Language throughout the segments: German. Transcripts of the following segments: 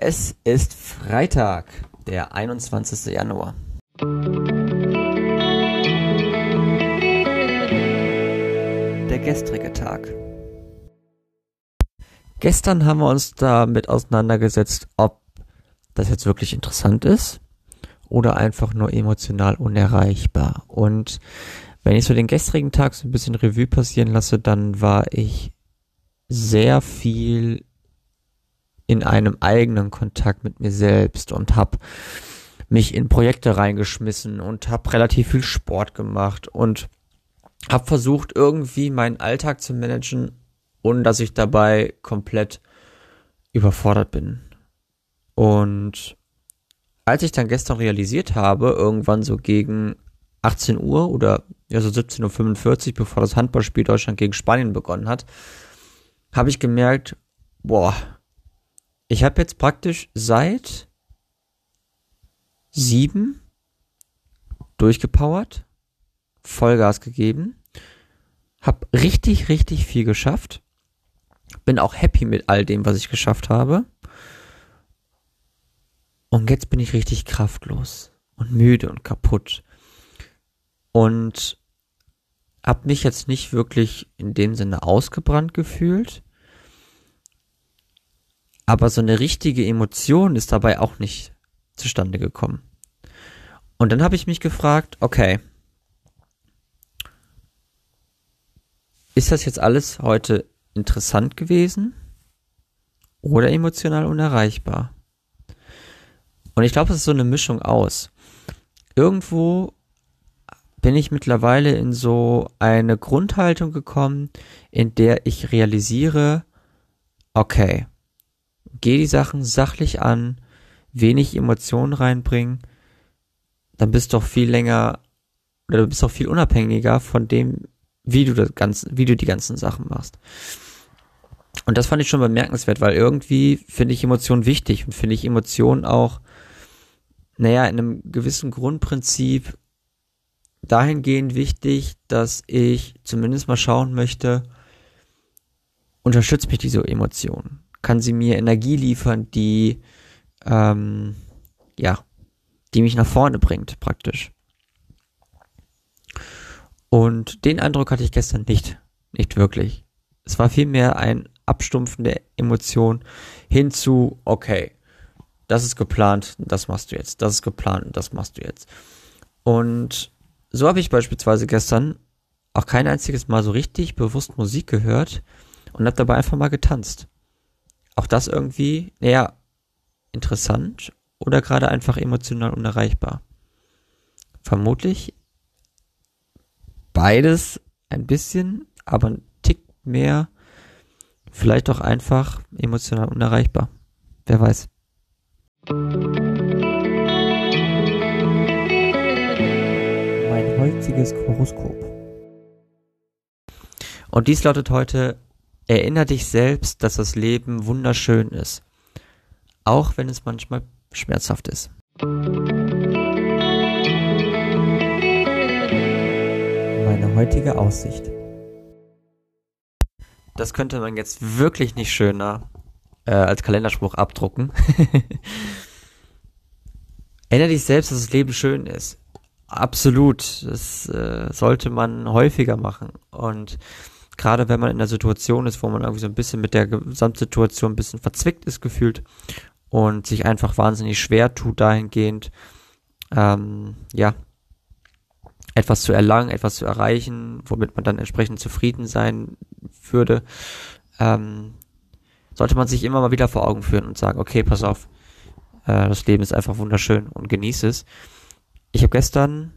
Es ist Freitag, der 21. Januar. Der gestrige Tag. Gestern haben wir uns damit auseinandergesetzt, ob das jetzt wirklich interessant ist oder einfach nur emotional unerreichbar. Und wenn ich so den gestrigen Tag so ein bisschen Revue passieren lasse, dann war ich sehr viel in einem eigenen Kontakt mit mir selbst und habe mich in Projekte reingeschmissen und habe relativ viel Sport gemacht und habe versucht irgendwie meinen Alltag zu managen, ohne dass ich dabei komplett überfordert bin. Und als ich dann gestern realisiert habe, irgendwann so gegen 18 Uhr oder ja so 17.45 Uhr, bevor das Handballspiel Deutschland gegen Spanien begonnen hat, habe ich gemerkt, boah, ich habe jetzt praktisch seit sieben durchgepowert, Vollgas gegeben, habe richtig, richtig viel geschafft, bin auch happy mit all dem, was ich geschafft habe. Und jetzt bin ich richtig kraftlos und müde und kaputt. Und habe mich jetzt nicht wirklich in dem Sinne ausgebrannt gefühlt. Aber so eine richtige Emotion ist dabei auch nicht zustande gekommen. Und dann habe ich mich gefragt, okay, ist das jetzt alles heute interessant gewesen oder emotional unerreichbar? Und ich glaube, es ist so eine Mischung aus. Irgendwo bin ich mittlerweile in so eine Grundhaltung gekommen, in der ich realisiere, okay, geh die Sachen sachlich an, wenig Emotionen reinbringen, dann bist du doch viel länger oder du bist doch viel unabhängiger von dem, wie du das ganze, wie du die ganzen Sachen machst. Und das fand ich schon bemerkenswert, weil irgendwie finde ich Emotionen wichtig und finde ich Emotionen auch, naja, in einem gewissen Grundprinzip dahingehend wichtig, dass ich zumindest mal schauen möchte, unterstützt mich diese Emotion? Kann sie mir Energie liefern, die, ähm, ja, die mich nach vorne bringt, praktisch. Und den Eindruck hatte ich gestern nicht, nicht wirklich. Es war vielmehr ein Abstumpfen der Emotion hin zu, okay, das ist geplant, das machst du jetzt, das ist geplant, das machst du jetzt. Und so habe ich beispielsweise gestern auch kein einziges Mal so richtig bewusst Musik gehört und habe dabei einfach mal getanzt. Auch das irgendwie, naja, interessant oder gerade einfach emotional unerreichbar. Vermutlich beides ein bisschen, aber ein Tick mehr, vielleicht auch einfach emotional unerreichbar. Wer weiß. heutiges Horoskop. Und dies lautet heute, erinnere dich selbst, dass das Leben wunderschön ist, auch wenn es manchmal schmerzhaft ist. Meine heutige Aussicht. Das könnte man jetzt wirklich nicht schöner äh, als Kalenderspruch abdrucken. Erinnere dich selbst, dass das Leben schön ist. Absolut. Das äh, sollte man häufiger machen. Und gerade wenn man in der Situation ist, wo man irgendwie so ein bisschen mit der Gesamtsituation ein bisschen verzwickt ist gefühlt und sich einfach wahnsinnig schwer tut dahingehend, ähm, ja, etwas zu erlangen, etwas zu erreichen, womit man dann entsprechend zufrieden sein würde, ähm, sollte man sich immer mal wieder vor Augen führen und sagen, okay, pass auf, äh, das Leben ist einfach wunderschön und genieße es. Ich habe gestern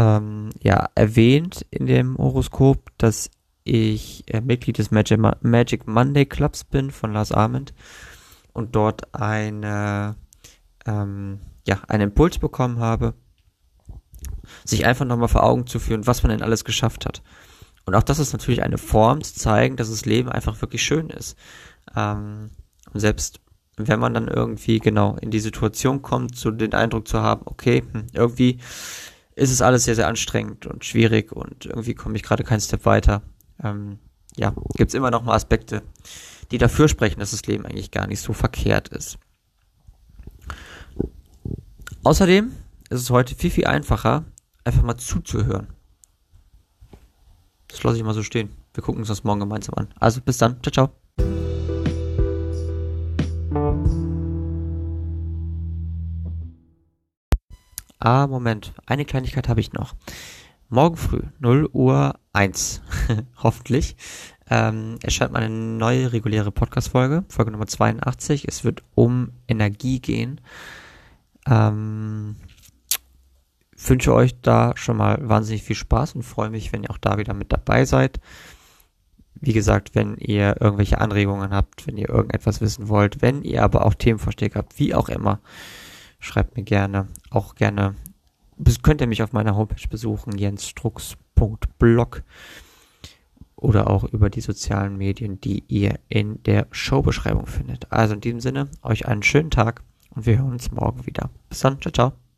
ähm, ja erwähnt in dem Horoskop, dass ich äh, Mitglied des Magic, Magic Monday Clubs bin von Lars Arment und dort eine ähm, ja einen Impuls bekommen habe, sich einfach nochmal vor Augen zu führen, was man denn alles geschafft hat. Und auch das ist natürlich eine Form zu zeigen, dass das Leben einfach wirklich schön ist. Ähm, selbst wenn man dann irgendwie genau in die Situation kommt, so den Eindruck zu haben, okay, hm, irgendwie ist es alles sehr, sehr anstrengend und schwierig und irgendwie komme ich gerade keinen Step weiter, ähm, ja, gibt's immer noch mal Aspekte, die dafür sprechen, dass das Leben eigentlich gar nicht so verkehrt ist. Außerdem ist es heute viel, viel einfacher, einfach mal zuzuhören. Das lasse ich mal so stehen. Wir gucken uns das morgen gemeinsam an. Also bis dann. Ciao, ciao. Ah, Moment. Eine Kleinigkeit habe ich noch. Morgen früh, 0 Uhr 1, hoffentlich, ähm, erscheint meine neue reguläre Podcast-Folge, Folge Nummer 82. Es wird um Energie gehen. Ähm, wünsche euch da schon mal wahnsinnig viel Spaß und freue mich, wenn ihr auch da wieder mit dabei seid. Wie gesagt, wenn ihr irgendwelche Anregungen habt, wenn ihr irgendetwas wissen wollt, wenn ihr aber auch Themenvorschläge habt, wie auch immer, schreibt mir gerne, auch gerne, könnt ihr mich auf meiner Homepage besuchen, jensstrux.blog oder auch über die sozialen Medien, die ihr in der Showbeschreibung findet. Also in diesem Sinne, euch einen schönen Tag und wir hören uns morgen wieder. Bis dann, ciao, ciao.